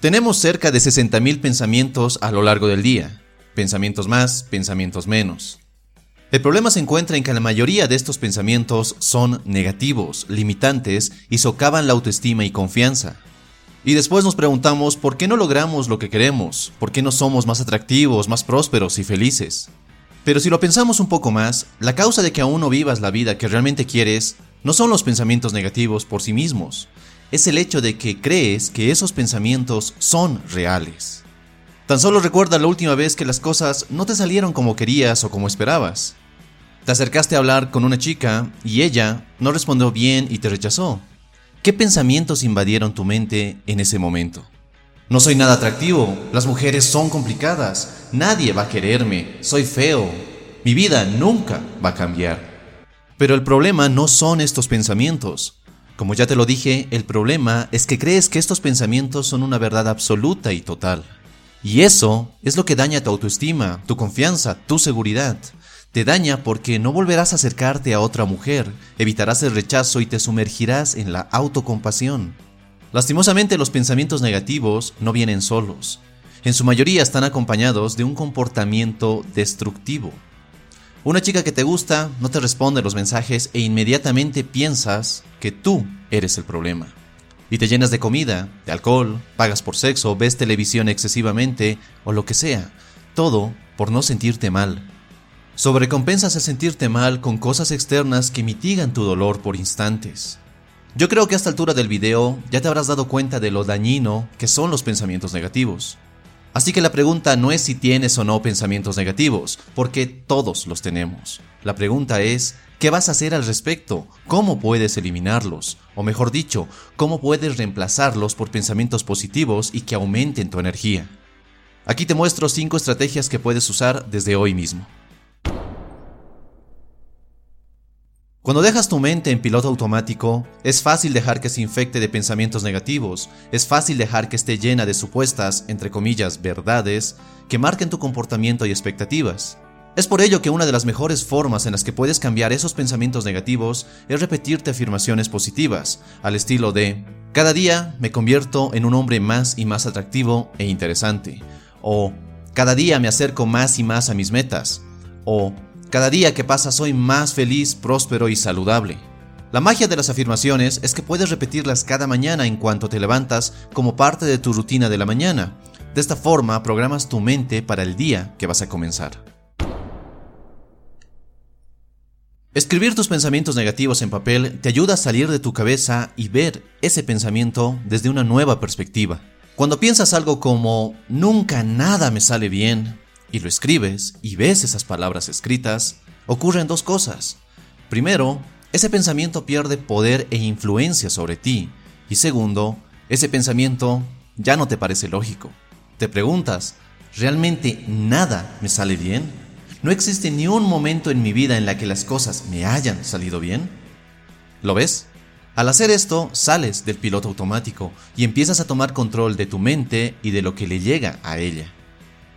Tenemos cerca de 60.000 pensamientos a lo largo del día. Pensamientos más, pensamientos menos. El problema se encuentra en que la mayoría de estos pensamientos son negativos, limitantes y socavan la autoestima y confianza. Y después nos preguntamos por qué no logramos lo que queremos, por qué no somos más atractivos, más prósperos y felices. Pero si lo pensamos un poco más, la causa de que aún no vivas la vida que realmente quieres no son los pensamientos negativos por sí mismos, es el hecho de que crees que esos pensamientos son reales. Tan solo recuerda la última vez que las cosas no te salieron como querías o como esperabas. Te acercaste a hablar con una chica y ella no respondió bien y te rechazó. ¿Qué pensamientos invadieron tu mente en ese momento? No soy nada atractivo, las mujeres son complicadas, nadie va a quererme, soy feo, mi vida nunca va a cambiar. Pero el problema no son estos pensamientos. Como ya te lo dije, el problema es que crees que estos pensamientos son una verdad absoluta y total. Y eso es lo que daña tu autoestima, tu confianza, tu seguridad. Te daña porque no volverás a acercarte a otra mujer, evitarás el rechazo y te sumergirás en la autocompasión. Lastimosamente los pensamientos negativos no vienen solos. En su mayoría están acompañados de un comportamiento destructivo. Una chica que te gusta no te responde los mensajes e inmediatamente piensas que tú eres el problema. Y te llenas de comida, de alcohol, pagas por sexo, ves televisión excesivamente o lo que sea. Todo por no sentirte mal. Sobrecompensas el sentirte mal con cosas externas que mitigan tu dolor por instantes. Yo creo que a esta altura del video ya te habrás dado cuenta de lo dañino que son los pensamientos negativos. Así que la pregunta no es si tienes o no pensamientos negativos, porque todos los tenemos. La pregunta es, ¿qué vas a hacer al respecto? ¿Cómo puedes eliminarlos? O mejor dicho, ¿cómo puedes reemplazarlos por pensamientos positivos y que aumenten tu energía? Aquí te muestro 5 estrategias que puedes usar desde hoy mismo. Cuando dejas tu mente en piloto automático, es fácil dejar que se infecte de pensamientos negativos, es fácil dejar que esté llena de supuestas, entre comillas, verdades, que marquen tu comportamiento y expectativas. Es por ello que una de las mejores formas en las que puedes cambiar esos pensamientos negativos es repetirte afirmaciones positivas, al estilo de, cada día me convierto en un hombre más y más atractivo e interesante, o cada día me acerco más y más a mis metas, o cada día que pasa soy más feliz, próspero y saludable. La magia de las afirmaciones es que puedes repetirlas cada mañana en cuanto te levantas como parte de tu rutina de la mañana. De esta forma programas tu mente para el día que vas a comenzar. Escribir tus pensamientos negativos en papel te ayuda a salir de tu cabeza y ver ese pensamiento desde una nueva perspectiva. Cuando piensas algo como nunca nada me sale bien, y lo escribes y ves esas palabras escritas, ocurren dos cosas. Primero, ese pensamiento pierde poder e influencia sobre ti. Y segundo, ese pensamiento ya no te parece lógico. Te preguntas, ¿realmente nada me sale bien? ¿No existe ni un momento en mi vida en la que las cosas me hayan salido bien? ¿Lo ves? Al hacer esto, sales del piloto automático y empiezas a tomar control de tu mente y de lo que le llega a ella.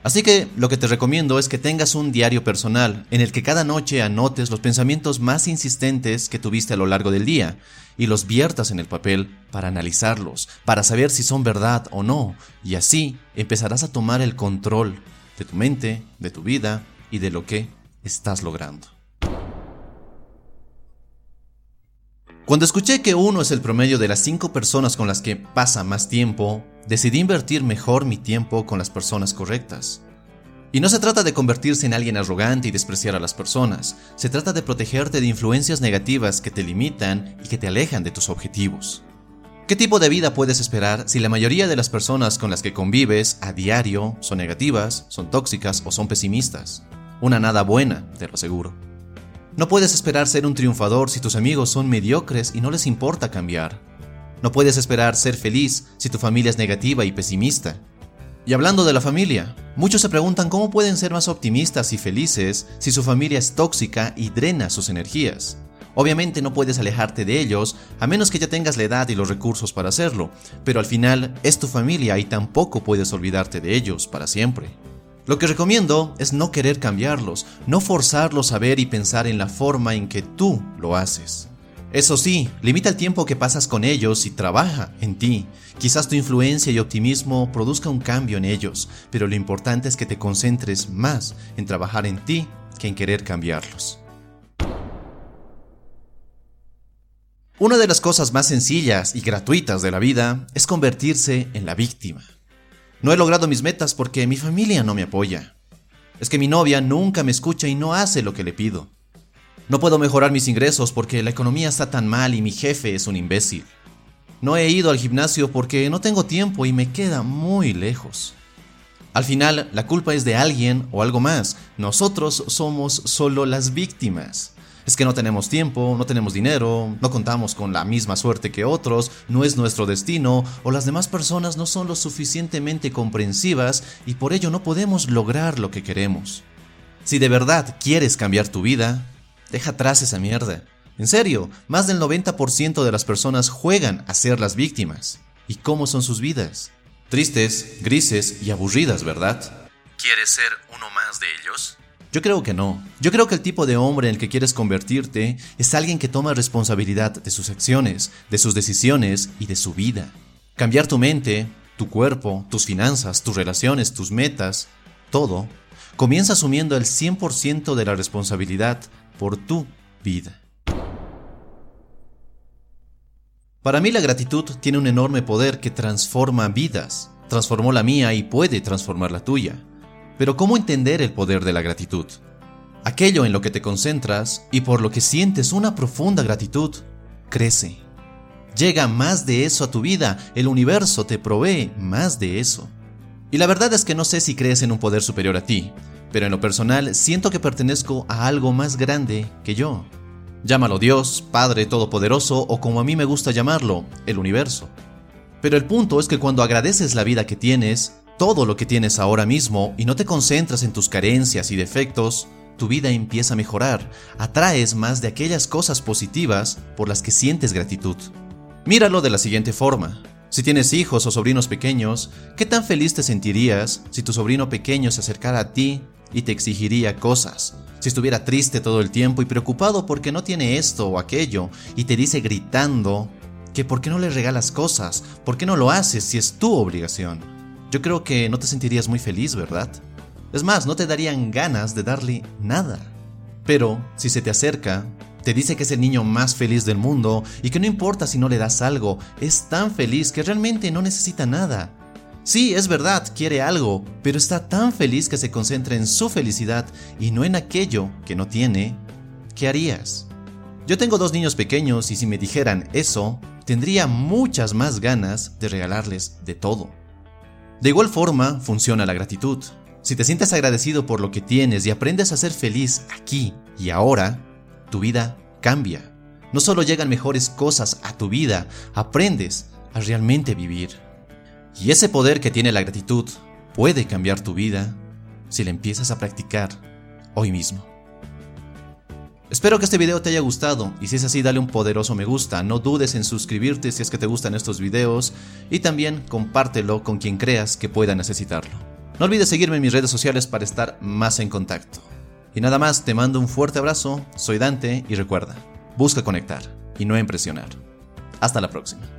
Así que lo que te recomiendo es que tengas un diario personal en el que cada noche anotes los pensamientos más insistentes que tuviste a lo largo del día y los viertas en el papel para analizarlos, para saber si son verdad o no, y así empezarás a tomar el control de tu mente, de tu vida y de lo que estás logrando. Cuando escuché que uno es el promedio de las cinco personas con las que pasa más tiempo, decidí invertir mejor mi tiempo con las personas correctas. Y no se trata de convertirse en alguien arrogante y despreciar a las personas, se trata de protegerte de influencias negativas que te limitan y que te alejan de tus objetivos. ¿Qué tipo de vida puedes esperar si la mayoría de las personas con las que convives a diario son negativas, son tóxicas o son pesimistas? Una nada buena, te lo aseguro. No puedes esperar ser un triunfador si tus amigos son mediocres y no les importa cambiar. No puedes esperar ser feliz si tu familia es negativa y pesimista. Y hablando de la familia, muchos se preguntan cómo pueden ser más optimistas y felices si su familia es tóxica y drena sus energías. Obviamente no puedes alejarte de ellos a menos que ya tengas la edad y los recursos para hacerlo, pero al final es tu familia y tampoco puedes olvidarte de ellos para siempre. Lo que recomiendo es no querer cambiarlos, no forzarlos a ver y pensar en la forma en que tú lo haces. Eso sí, limita el tiempo que pasas con ellos y trabaja en ti. Quizás tu influencia y optimismo produzca un cambio en ellos, pero lo importante es que te concentres más en trabajar en ti que en querer cambiarlos. Una de las cosas más sencillas y gratuitas de la vida es convertirse en la víctima. No he logrado mis metas porque mi familia no me apoya. Es que mi novia nunca me escucha y no hace lo que le pido. No puedo mejorar mis ingresos porque la economía está tan mal y mi jefe es un imbécil. No he ido al gimnasio porque no tengo tiempo y me queda muy lejos. Al final, la culpa es de alguien o algo más. Nosotros somos solo las víctimas. Es que no tenemos tiempo, no tenemos dinero, no contamos con la misma suerte que otros, no es nuestro destino, o las demás personas no son lo suficientemente comprensivas y por ello no podemos lograr lo que queremos. Si de verdad quieres cambiar tu vida, Deja atrás esa mierda. En serio, más del 90% de las personas juegan a ser las víctimas. ¿Y cómo son sus vidas? Tristes, grises y aburridas, ¿verdad? ¿Quieres ser uno más de ellos? Yo creo que no. Yo creo que el tipo de hombre en el que quieres convertirte es alguien que toma responsabilidad de sus acciones, de sus decisiones y de su vida. Cambiar tu mente, tu cuerpo, tus finanzas, tus relaciones, tus metas, todo, comienza asumiendo el 100% de la responsabilidad por tu vida. Para mí la gratitud tiene un enorme poder que transforma vidas. Transformó la mía y puede transformar la tuya. Pero ¿cómo entender el poder de la gratitud? Aquello en lo que te concentras y por lo que sientes una profunda gratitud, crece. Llega más de eso a tu vida, el universo te provee más de eso. Y la verdad es que no sé si crees en un poder superior a ti, pero en lo personal siento que pertenezco a algo más grande que yo. Llámalo Dios, Padre Todopoderoso o como a mí me gusta llamarlo, el universo. Pero el punto es que cuando agradeces la vida que tienes, todo lo que tienes ahora mismo y no te concentras en tus carencias y defectos, tu vida empieza a mejorar, atraes más de aquellas cosas positivas por las que sientes gratitud. Míralo de la siguiente forma. Si tienes hijos o sobrinos pequeños, ¿qué tan feliz te sentirías si tu sobrino pequeño se acercara a ti y te exigiría cosas. Si estuviera triste todo el tiempo y preocupado porque no tiene esto o aquello y te dice gritando que por qué no le regalas cosas, por qué no lo haces si es tu obligación. Yo creo que no te sentirías muy feliz, ¿verdad? Es más, no te darían ganas de darle nada. Pero si se te acerca, te dice que es el niño más feliz del mundo y que no importa si no le das algo, es tan feliz que realmente no necesita nada Sí, es verdad, quiere algo, pero está tan feliz que se concentra en su felicidad y no en aquello que no tiene. ¿Qué harías? Yo tengo dos niños pequeños y si me dijeran eso, tendría muchas más ganas de regalarles de todo. De igual forma, funciona la gratitud. Si te sientes agradecido por lo que tienes y aprendes a ser feliz aquí y ahora, tu vida cambia. No solo llegan mejores cosas a tu vida, aprendes a realmente vivir. Y ese poder que tiene la gratitud puede cambiar tu vida si la empiezas a practicar hoy mismo. Espero que este video te haya gustado y si es así dale un poderoso me gusta, no dudes en suscribirte si es que te gustan estos videos y también compártelo con quien creas que pueda necesitarlo. No olvides seguirme en mis redes sociales para estar más en contacto. Y nada más, te mando un fuerte abrazo, soy Dante y recuerda, busca conectar y no impresionar. Hasta la próxima.